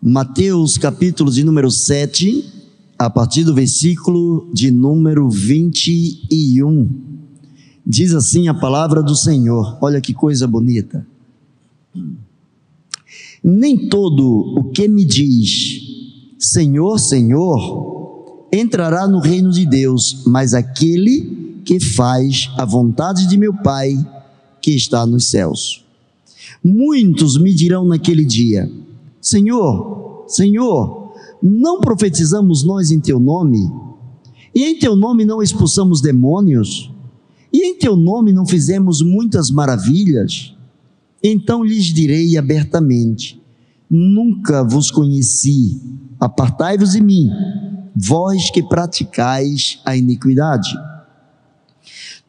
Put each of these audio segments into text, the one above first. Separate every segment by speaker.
Speaker 1: Mateus capítulo de número 7, a partir do versículo de número 21. Diz assim a palavra do Senhor, olha que coisa bonita. Nem todo o que me diz, Senhor, Senhor, entrará no reino de Deus, mas aquele que faz a vontade de meu Pai que está nos céus. Muitos me dirão naquele dia: Senhor, Senhor, não profetizamos nós em teu nome? E em teu nome não expulsamos demônios? E em teu nome não fizemos muitas maravilhas? Então lhes direi abertamente: Nunca vos conheci, apartai-vos de mim, vós que praticais a iniquidade.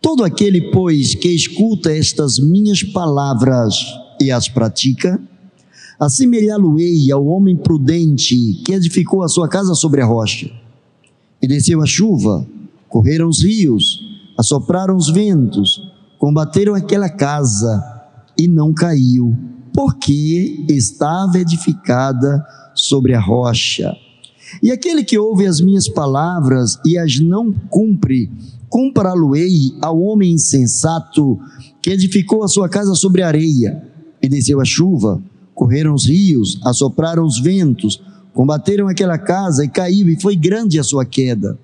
Speaker 1: Todo aquele, pois, que escuta estas minhas palavras e as pratica, Assemelhá-lo-ei ao homem prudente que edificou a sua casa sobre a rocha. E desceu a chuva, correram os rios, assopraram os ventos, combateram aquela casa e não caiu, porque estava edificada sobre a rocha. E aquele que ouve as minhas palavras e as não cumpre, compará-lo-ei ao homem insensato que edificou a sua casa sobre areia, e desceu a chuva, correram os rios, assopraram os ventos, combateram aquela casa e caiu, e foi grande a sua queda.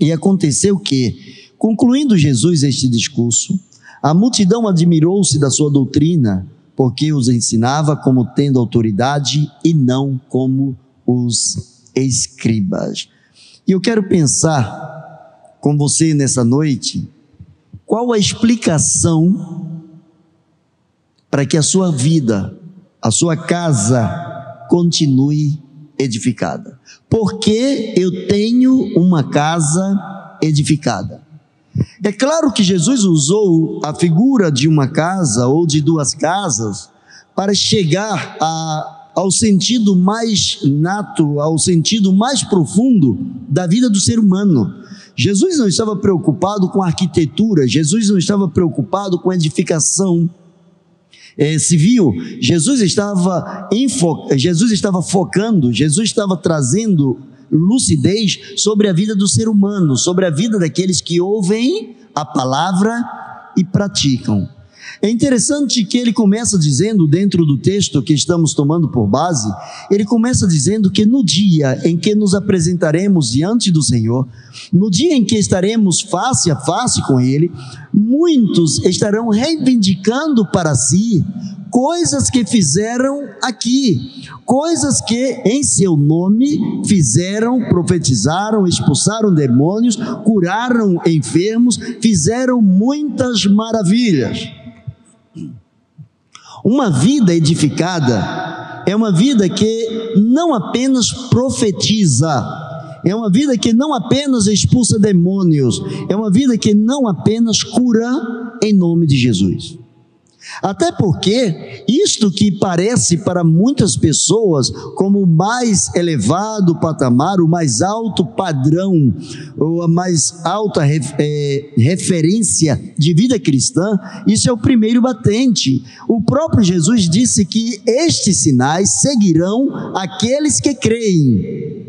Speaker 1: E aconteceu que, concluindo Jesus este discurso, a multidão admirou-se da sua doutrina, porque os ensinava como tendo autoridade e não como os escribas. E eu quero pensar com você nessa noite, qual a explicação para que a sua vida a sua casa continue edificada. Porque eu tenho uma casa edificada. É claro que Jesus usou a figura de uma casa ou de duas casas para chegar a, ao sentido mais nato, ao sentido mais profundo da vida do ser humano. Jesus não estava preocupado com arquitetura, Jesus não estava preocupado com edificação é, civil, Jesus estava, Jesus estava focando, Jesus estava trazendo lucidez sobre a vida do ser humano, sobre a vida daqueles que ouvem a palavra e praticam. É interessante que ele começa dizendo, dentro do texto que estamos tomando por base, ele começa dizendo que no dia em que nos apresentaremos diante do Senhor, no dia em que estaremos face a face com Ele, muitos estarão reivindicando para si coisas que fizeram aqui, coisas que em seu nome fizeram, profetizaram, expulsaram demônios, curaram enfermos, fizeram muitas maravilhas. Uma vida edificada é uma vida que não apenas profetiza, é uma vida que não apenas expulsa demônios, é uma vida que não apenas cura em nome de Jesus. Até porque isto que parece para muitas pessoas como o mais elevado patamar, o mais alto padrão, ou a mais alta é, referência de vida cristã, isso é o primeiro batente. O próprio Jesus disse que estes sinais seguirão aqueles que creem.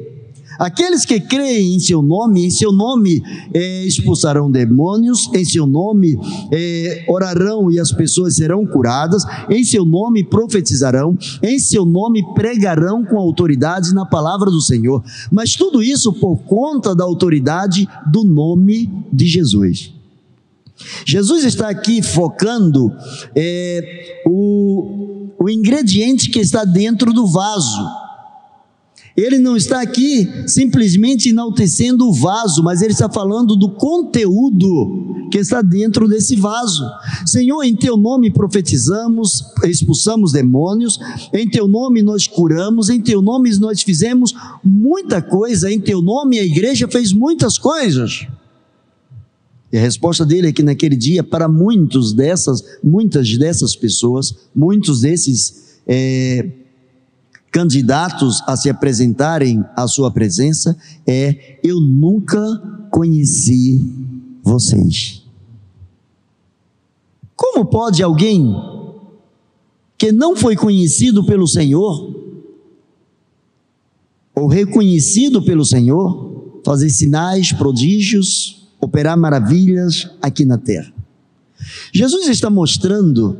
Speaker 1: Aqueles que creem em seu nome, em seu nome é, expulsarão demônios, em seu nome é, orarão e as pessoas serão curadas, em seu nome profetizarão, em seu nome pregarão com autoridade na palavra do Senhor. Mas tudo isso por conta da autoridade do nome de Jesus. Jesus está aqui focando é, o, o ingrediente que está dentro do vaso. Ele não está aqui simplesmente enaltecendo o vaso, mas ele está falando do conteúdo que está dentro desse vaso. Senhor, em teu nome profetizamos, expulsamos demônios, em teu nome nós curamos, em teu nome nós fizemos muita coisa, em teu nome a igreja fez muitas coisas. E a resposta dele é que naquele dia, para muitos dessas, muitas dessas pessoas, muitos desses é, candidatos a se apresentarem à sua presença é: Eu nunca conheci vocês. Como pode alguém que não foi conhecido pelo Senhor, ou reconhecido pelo Senhor, fazer sinais, prodígios, operar maravilhas aqui na terra? Jesus está mostrando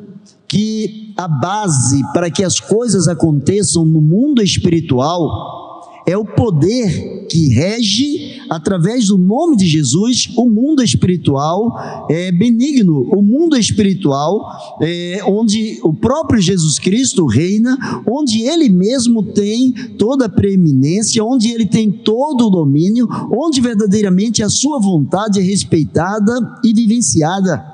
Speaker 1: que a base para que as coisas aconteçam no mundo espiritual é o poder que rege, através do nome de Jesus, o mundo espiritual é, benigno, o mundo espiritual é, onde o próprio Jesus Cristo reina, onde ele mesmo tem toda a preeminência, onde ele tem todo o domínio, onde verdadeiramente a sua vontade é respeitada e vivenciada.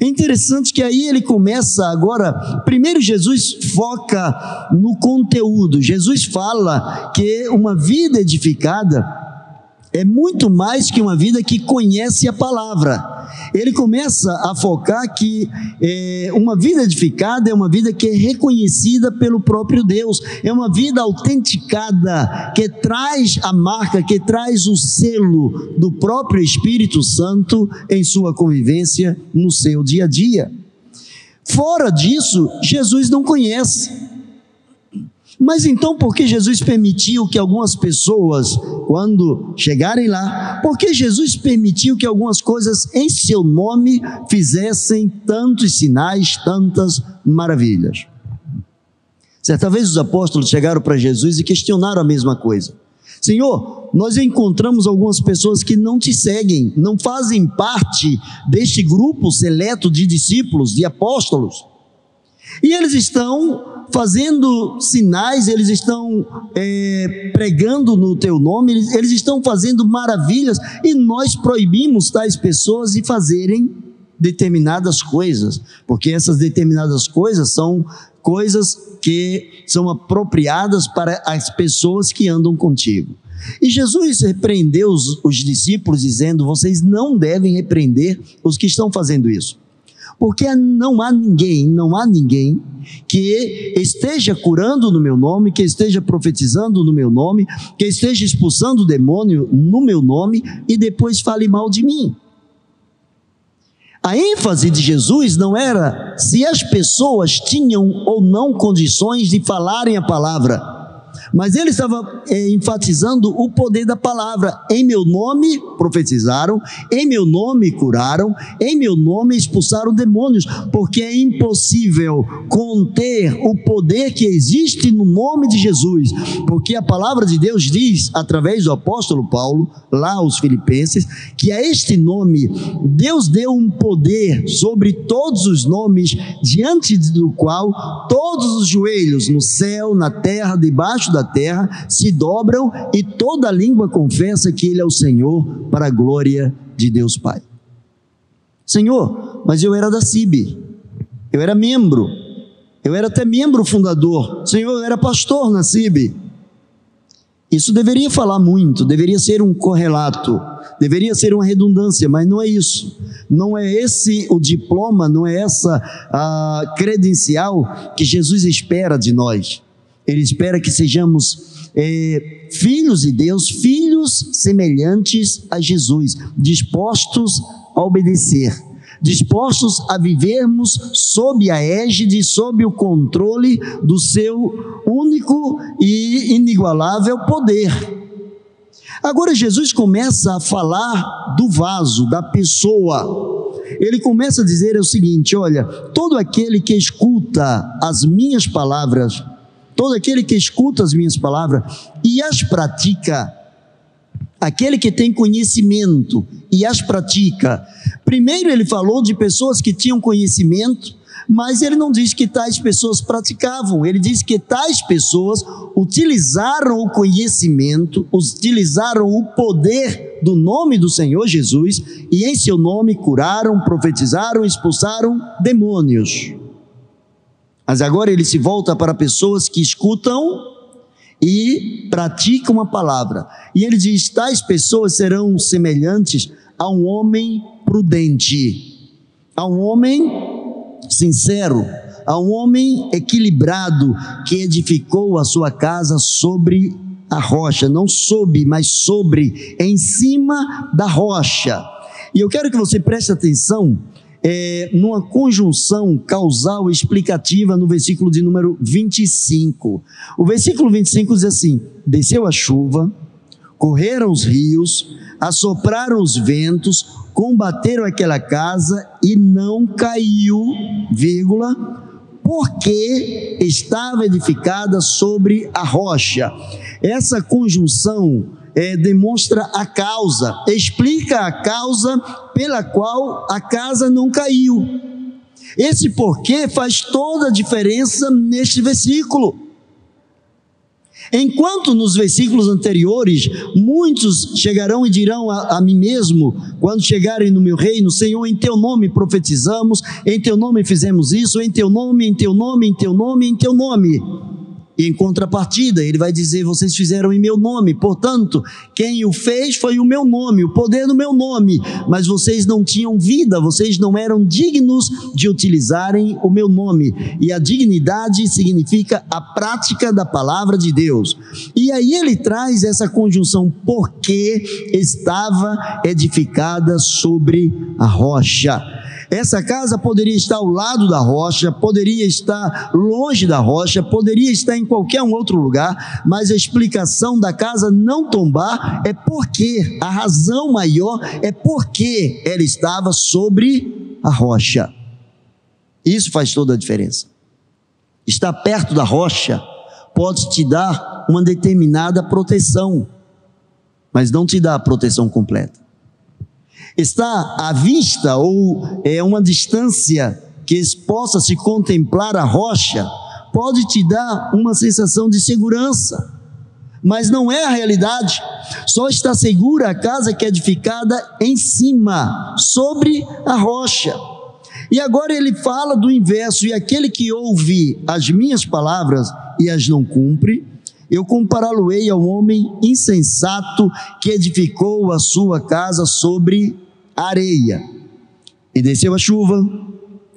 Speaker 1: É interessante que aí ele começa agora. Primeiro, Jesus foca no conteúdo. Jesus fala que uma vida edificada é muito mais que uma vida que conhece a palavra ele começa a focar que é, uma vida edificada é uma vida que é reconhecida pelo próprio Deus, é uma vida autenticada, que traz a marca, que traz o selo do próprio Espírito Santo em sua convivência no seu dia a dia. Fora disso, Jesus não conhece. Mas então, por que Jesus permitiu que algumas pessoas, quando chegarem lá, por que Jesus permitiu que algumas coisas em seu nome fizessem tantos sinais, tantas maravilhas? Certa vez os apóstolos chegaram para Jesus e questionaram a mesma coisa. Senhor, nós encontramos algumas pessoas que não te seguem, não fazem parte deste grupo seleto de discípulos, de apóstolos. E eles estão fazendo sinais, eles estão é, pregando no teu nome, eles, eles estão fazendo maravilhas, e nós proibimos tais pessoas de fazerem determinadas coisas, porque essas determinadas coisas são coisas que são apropriadas para as pessoas que andam contigo. E Jesus repreendeu os, os discípulos, dizendo: Vocês não devem repreender os que estão fazendo isso porque não há ninguém, não há ninguém que esteja curando no meu nome, que esteja profetizando no meu nome, que esteja expulsando o demônio no meu nome e depois fale mal de mim. A ênfase de Jesus não era se as pessoas tinham ou não condições de falarem a palavra mas ele estava é, enfatizando o poder da palavra. Em meu nome profetizaram, em meu nome curaram, em meu nome expulsaram demônios, porque é impossível conter o poder que existe no nome de Jesus, porque a palavra de Deus diz, através do apóstolo Paulo, lá aos Filipenses, que a este nome Deus deu um poder sobre todos os nomes, diante do qual todos os joelhos no céu, na terra, debaixo terra se dobram e toda língua confessa que Ele é o Senhor, para a glória de Deus Pai. Senhor, mas eu era da CIB, eu era membro, eu era até membro fundador, Senhor, eu era pastor na CIB. Isso deveria falar muito, deveria ser um correlato, deveria ser uma redundância, mas não é isso. Não é esse o diploma, não é essa a credencial que Jesus espera de nós. Ele espera que sejamos é, filhos de Deus, filhos semelhantes a Jesus, dispostos a obedecer, dispostos a vivermos sob a égide, sob o controle do seu único e inigualável poder. Agora Jesus começa a falar do vaso, da pessoa. Ele começa a dizer o seguinte: olha, todo aquele que escuta as minhas palavras todo aquele que escuta as minhas palavras e as pratica, aquele que tem conhecimento e as pratica. Primeiro ele falou de pessoas que tinham conhecimento, mas ele não diz que tais pessoas praticavam, ele diz que tais pessoas utilizaram o conhecimento, utilizaram o poder do nome do Senhor Jesus e em seu nome curaram, profetizaram, expulsaram demônios. Mas agora ele se volta para pessoas que escutam e praticam a palavra. E ele diz: tais pessoas serão semelhantes a um homem prudente, a um homem sincero, a um homem equilibrado que edificou a sua casa sobre a rocha, não sob, mas sobre, em cima da rocha. E eu quero que você preste atenção é, numa conjunção causal explicativa no versículo de número 25. O versículo 25 diz assim: Desceu a chuva, correram os rios, assopraram os ventos, combateram aquela casa e não caiu, vírgula, porque estava edificada sobre a rocha. Essa conjunção é, demonstra a causa, explica a causa pela qual a casa não caiu. Esse porquê faz toda a diferença neste versículo. Enquanto nos versículos anteriores, muitos chegarão e dirão a, a, mim mesmo, quando chegarem no meu reino, Senhor, em teu nome profetizamos, em teu nome fizemos isso, em teu nome, em teu nome, em teu nome, em teu nome. E em contrapartida, ele vai dizer: Vocês fizeram em meu nome, portanto, quem o fez foi o meu nome, o poder do meu nome, mas vocês não tinham vida, vocês não eram dignos de utilizarem o meu nome. E a dignidade significa a prática da palavra de Deus. E aí ele traz essa conjunção, porque estava edificada sobre a rocha. Essa casa poderia estar ao lado da rocha, poderia estar longe da rocha, poderia estar em qualquer um outro lugar, mas a explicação da casa não tombar é porque, a razão maior é porque ela estava sobre a rocha. Isso faz toda a diferença. Estar perto da rocha pode te dar uma determinada proteção, mas não te dá a proteção completa está à vista ou é uma distância que possa se contemplar a rocha, pode te dar uma sensação de segurança, mas não é a realidade. Só está segura a casa que é edificada em cima, sobre a rocha. E agora ele fala do inverso: e aquele que ouve as minhas palavras e as não cumpre, eu compará-lo-ei ao homem insensato que edificou a sua casa sobre areia. E desceu a chuva,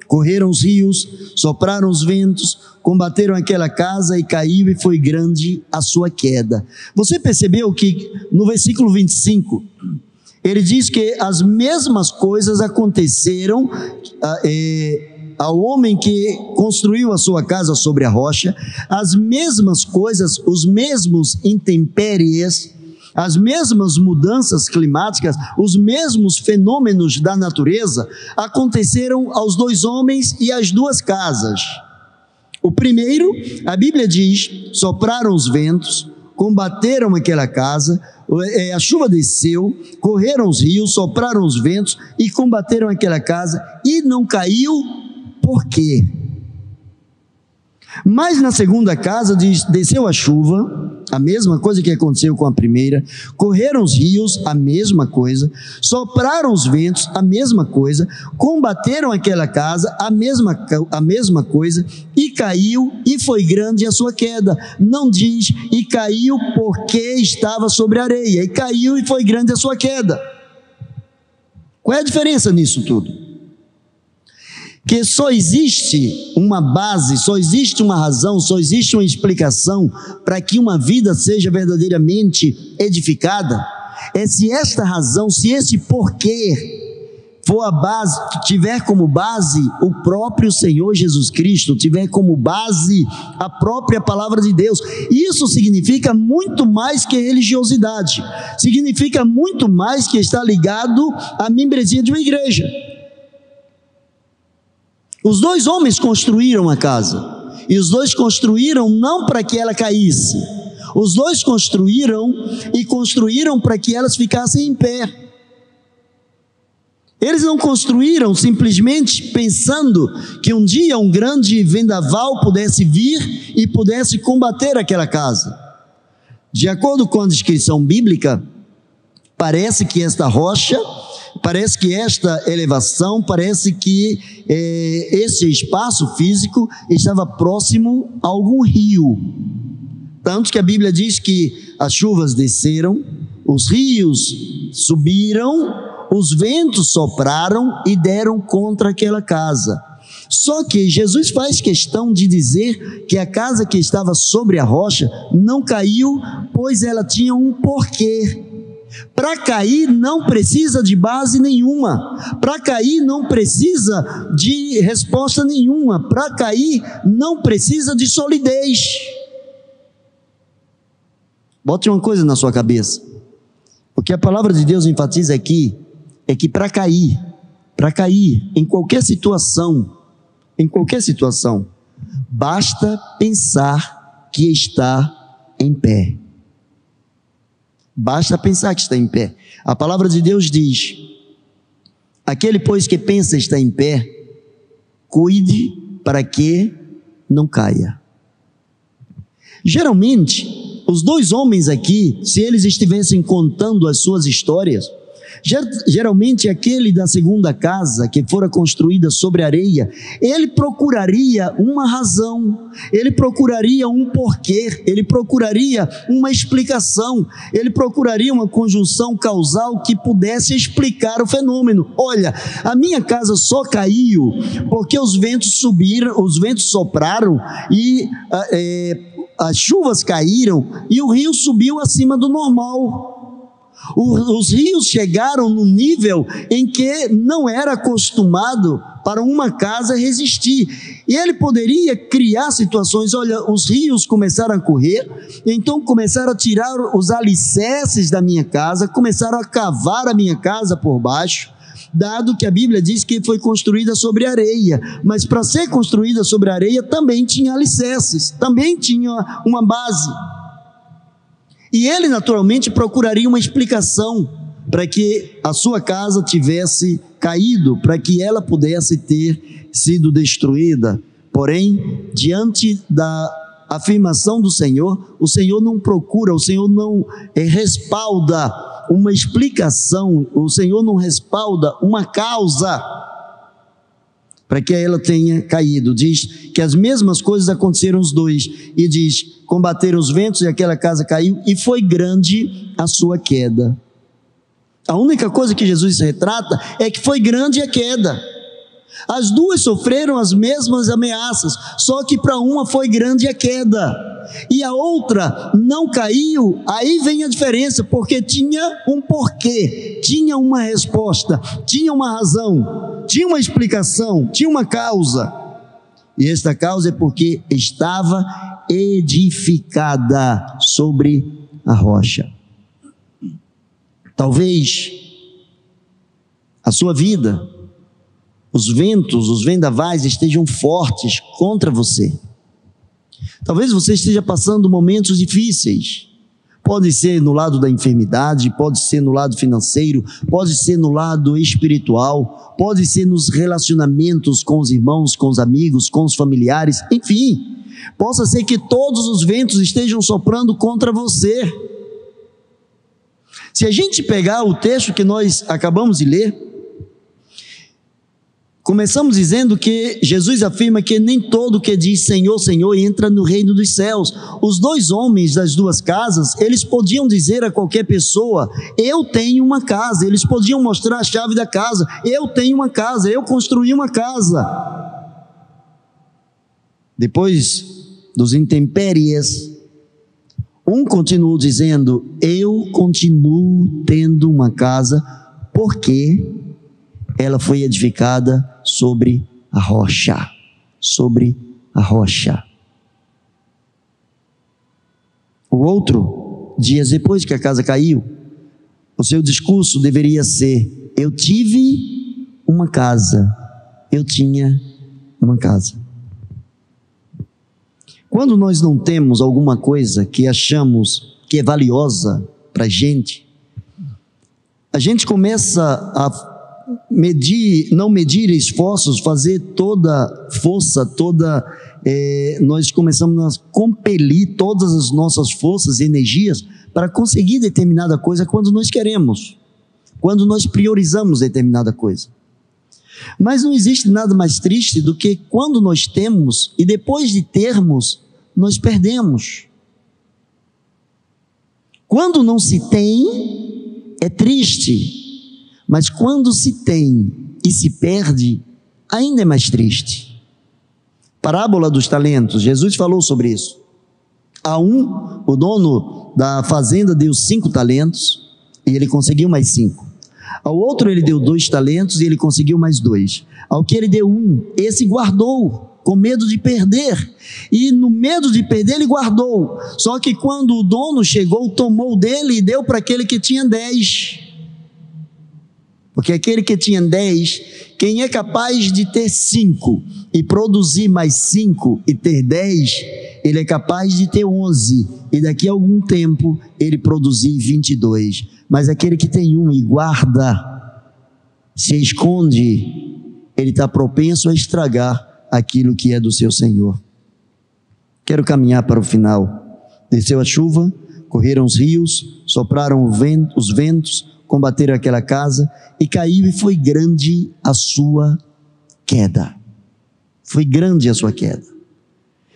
Speaker 1: correram os rios, sopraram os ventos, combateram aquela casa e caiu, e foi grande a sua queda. Você percebeu que no versículo 25, ele diz que as mesmas coisas aconteceram é, ao homem que construiu a sua casa sobre a rocha, as mesmas coisas, os mesmos intempéries, as mesmas mudanças climáticas, os mesmos fenômenos da natureza aconteceram aos dois homens e às duas casas. O primeiro, a Bíblia diz: sopraram os ventos, combateram aquela casa, é, a chuva desceu, correram os rios, sopraram os ventos e combateram aquela casa e não caiu, por quê? Mas na segunda casa diz, desceu a chuva, a mesma coisa que aconteceu com a primeira, correram os rios, a mesma coisa, sopraram os ventos, a mesma coisa, combateram aquela casa, a mesma, a mesma coisa, e caiu, e foi grande a sua queda. Não diz, e caiu porque estava sobre a areia, e caiu e foi grande a sua queda. Qual é a diferença nisso tudo? Que só existe uma base, só existe uma razão, só existe uma explicação para que uma vida seja verdadeiramente edificada, é se esta razão, se esse porquê for a base, tiver como base o próprio Senhor Jesus Cristo, tiver como base a própria palavra de Deus. Isso significa muito mais que religiosidade. Significa muito mais que estar ligado à membresia de uma igreja. Os dois homens construíram a casa. E os dois construíram não para que ela caísse. Os dois construíram e construíram para que elas ficassem em pé. Eles não construíram simplesmente pensando que um dia um grande vendaval pudesse vir e pudesse combater aquela casa. De acordo com a descrição bíblica, parece que esta rocha Parece que esta elevação, parece que é, esse espaço físico estava próximo a algum rio. Tanto que a Bíblia diz que as chuvas desceram, os rios subiram, os ventos sopraram e deram contra aquela casa. Só que Jesus faz questão de dizer que a casa que estava sobre a rocha não caiu, pois ela tinha um porquê. Para cair não precisa de base nenhuma. Para cair não precisa de resposta nenhuma. Para cair não precisa de solidez. Bote uma coisa na sua cabeça. O que a palavra de Deus enfatiza aqui é que para cair, para cair em qualquer situação, em qualquer situação, basta pensar que está em pé. Basta pensar que está em pé. A palavra de Deus diz: aquele, pois, que pensa está em pé, cuide para que não caia. Geralmente, os dois homens aqui, se eles estivessem contando as suas histórias, Geralmente, aquele da segunda casa, que fora construída sobre areia, ele procuraria uma razão, ele procuraria um porquê, ele procuraria uma explicação, ele procuraria uma conjunção causal que pudesse explicar o fenômeno. Olha, a minha casa só caiu porque os ventos subiram, os ventos sopraram e é, as chuvas caíram e o rio subiu acima do normal os rios chegaram no nível em que não era acostumado para uma casa resistir. E ele poderia criar situações, olha, os rios começaram a correr, então começaram a tirar os alicerces da minha casa, começaram a cavar a minha casa por baixo, dado que a Bíblia diz que foi construída sobre areia, mas para ser construída sobre areia também tinha alicerces, também tinha uma base. E ele naturalmente procuraria uma explicação para que a sua casa tivesse caído, para que ela pudesse ter sido destruída. Porém, diante da afirmação do Senhor, o Senhor não procura, o Senhor não é, respalda uma explicação, o Senhor não respalda uma causa para que ela tenha caído. Diz que as mesmas coisas aconteceram os dois, e diz: combateram os ventos e aquela casa caiu, e foi grande a sua queda. A única coisa que Jesus retrata é que foi grande a queda. As duas sofreram as mesmas ameaças, só que para uma foi grande a queda e a outra não caiu. Aí vem a diferença, porque tinha um porquê, tinha uma resposta, tinha uma razão, tinha uma explicação, tinha uma causa. E esta causa é porque estava edificada sobre a rocha. Talvez a sua vida os ventos, os vendavais estejam fortes contra você. Talvez você esteja passando momentos difíceis. Pode ser no lado da enfermidade, pode ser no lado financeiro, pode ser no lado espiritual, pode ser nos relacionamentos com os irmãos, com os amigos, com os familiares, enfim. Possa ser que todos os ventos estejam soprando contra você. Se a gente pegar o texto que nós acabamos de ler, Começamos dizendo que Jesus afirma que nem todo que diz Senhor, Senhor entra no reino dos céus. Os dois homens das duas casas, eles podiam dizer a qualquer pessoa: Eu tenho uma casa. Eles podiam mostrar a chave da casa: Eu tenho uma casa, eu construí uma casa. Depois dos intempéries, um continuou dizendo: Eu continuo tendo uma casa, porque ela foi edificada sobre a rocha. Sobre a rocha. O outro, dias depois que a casa caiu, o seu discurso deveria ser: Eu tive uma casa, eu tinha uma casa. Quando nós não temos alguma coisa que achamos que é valiosa para a gente, a gente começa a medir, não medir esforços, fazer toda força, toda. É, nós começamos a compelir todas as nossas forças e energias para conseguir determinada coisa quando nós queremos, quando nós priorizamos determinada coisa. Mas não existe nada mais triste do que quando nós temos e depois de termos, nós perdemos. Quando não se tem, é triste. Mas quando se tem e se perde, ainda é mais triste. Parábola dos talentos, Jesus falou sobre isso. A um, o dono da fazenda deu cinco talentos, e ele conseguiu mais cinco. Ao outro ele deu dois talentos e ele conseguiu mais dois. Ao que ele deu um, esse guardou, com medo de perder. E no medo de perder, ele guardou. Só que quando o dono chegou, tomou dele e deu para aquele que tinha dez. Porque aquele que tinha dez, quem é capaz de ter cinco e produzir mais cinco e ter dez, ele é capaz de ter onze e daqui a algum tempo ele produzir vinte e dois. Mas aquele que tem um e guarda, se esconde, ele está propenso a estragar aquilo que é do seu Senhor. Quero caminhar para o final. Desceu a chuva, correram os rios, sopraram os ventos, combateram aquela casa e caiu e foi grande a sua queda. Foi grande a sua queda.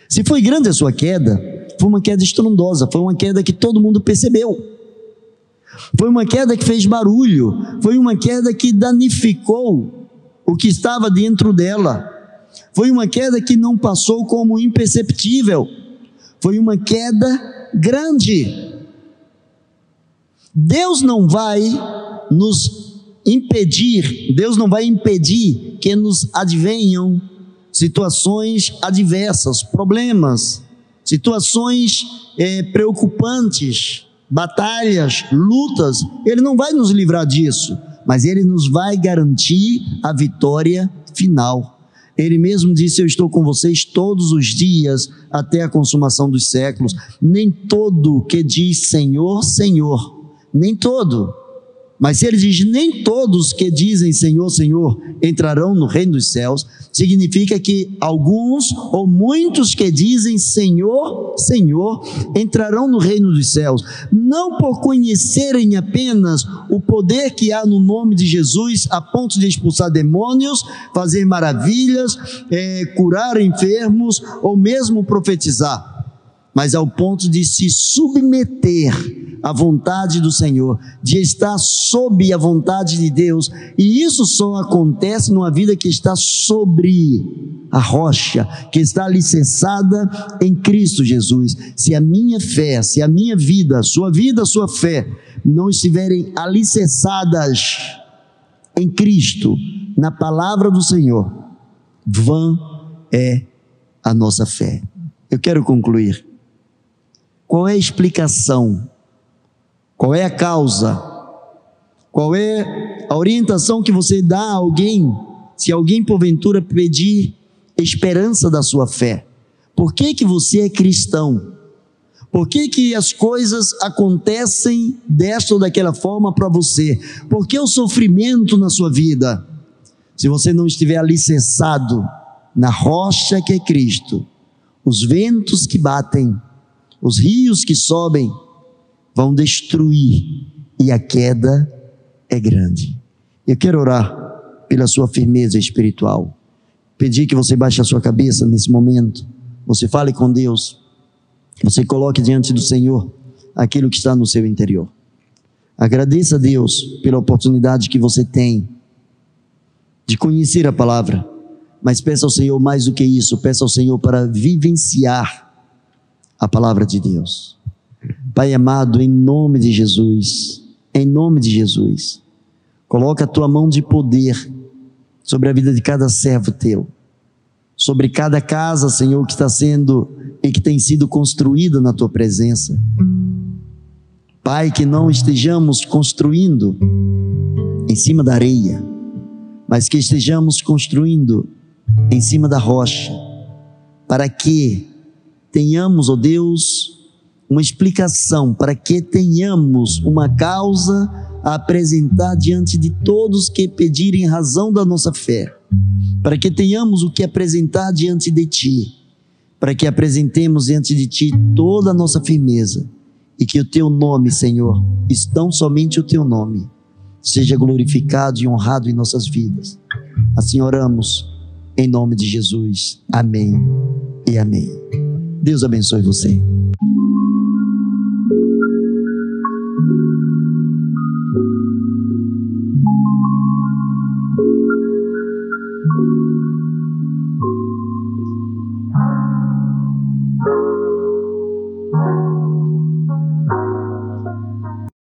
Speaker 1: Se foi grande a sua queda, foi uma queda estrondosa, foi uma queda que todo mundo percebeu. Foi uma queda que fez barulho, foi uma queda que danificou o que estava dentro dela. Foi uma queda que não passou como imperceptível. Foi uma queda grande. Deus não vai nos impedir, Deus não vai impedir que nos advenham situações adversas, problemas, situações é, preocupantes, batalhas, lutas. Ele não vai nos livrar disso, mas ele nos vai garantir a vitória final. Ele mesmo disse: Eu estou com vocês todos os dias até a consumação dos séculos. Nem todo que diz Senhor, Senhor, nem todo. Mas se ele diz: Nem todos que dizem Senhor, Senhor entrarão no reino dos céus, significa que alguns ou muitos que dizem Senhor, Senhor entrarão no reino dos céus, não por conhecerem apenas o poder que há no nome de Jesus, a ponto de expulsar demônios, fazer maravilhas, é, curar enfermos ou mesmo profetizar, mas ao ponto de se submeter a vontade do Senhor, de estar sob a vontade de Deus, e isso só acontece numa vida que está sobre a rocha, que está alicerçada em Cristo Jesus. Se a minha fé, se a minha vida, a sua vida, a sua fé não estiverem alicerçadas em Cristo, na palavra do Senhor, vã é a nossa fé. Eu quero concluir. Qual é a explicação qual é a causa? Qual é a orientação que você dá a alguém, se alguém porventura pedir esperança da sua fé? Por que que você é cristão? Por que, que as coisas acontecem desta ou daquela forma para você? Por que o sofrimento na sua vida? Se você não estiver alicerçado na rocha que é Cristo, os ventos que batem, os rios que sobem, vão destruir e a queda é grande. Eu quero orar pela sua firmeza espiritual. Pedir que você baixe a sua cabeça nesse momento. Você fale com Deus. Você coloque diante do Senhor aquilo que está no seu interior. Agradeça a Deus pela oportunidade que você tem de conhecer a palavra, mas peça ao Senhor mais do que isso, peça ao Senhor para vivenciar a palavra de Deus. Pai amado, em nome de Jesus, em nome de Jesus, coloca a tua mão de poder sobre a vida de cada servo teu, sobre cada casa, Senhor, que está sendo e que tem sido construída na tua presença. Pai, que não estejamos construindo em cima da areia, mas que estejamos construindo em cima da rocha, para que tenhamos, ó oh Deus, uma explicação para que tenhamos uma causa a apresentar diante de todos que pedirem razão da nossa fé, para que tenhamos o que apresentar diante de Ti, para que apresentemos diante de Ti toda a nossa firmeza e que o Teu nome, Senhor, estão somente o Teu nome, seja glorificado e honrado em nossas vidas. Assim oramos, em nome de Jesus. Amém e amém. Deus abençoe você.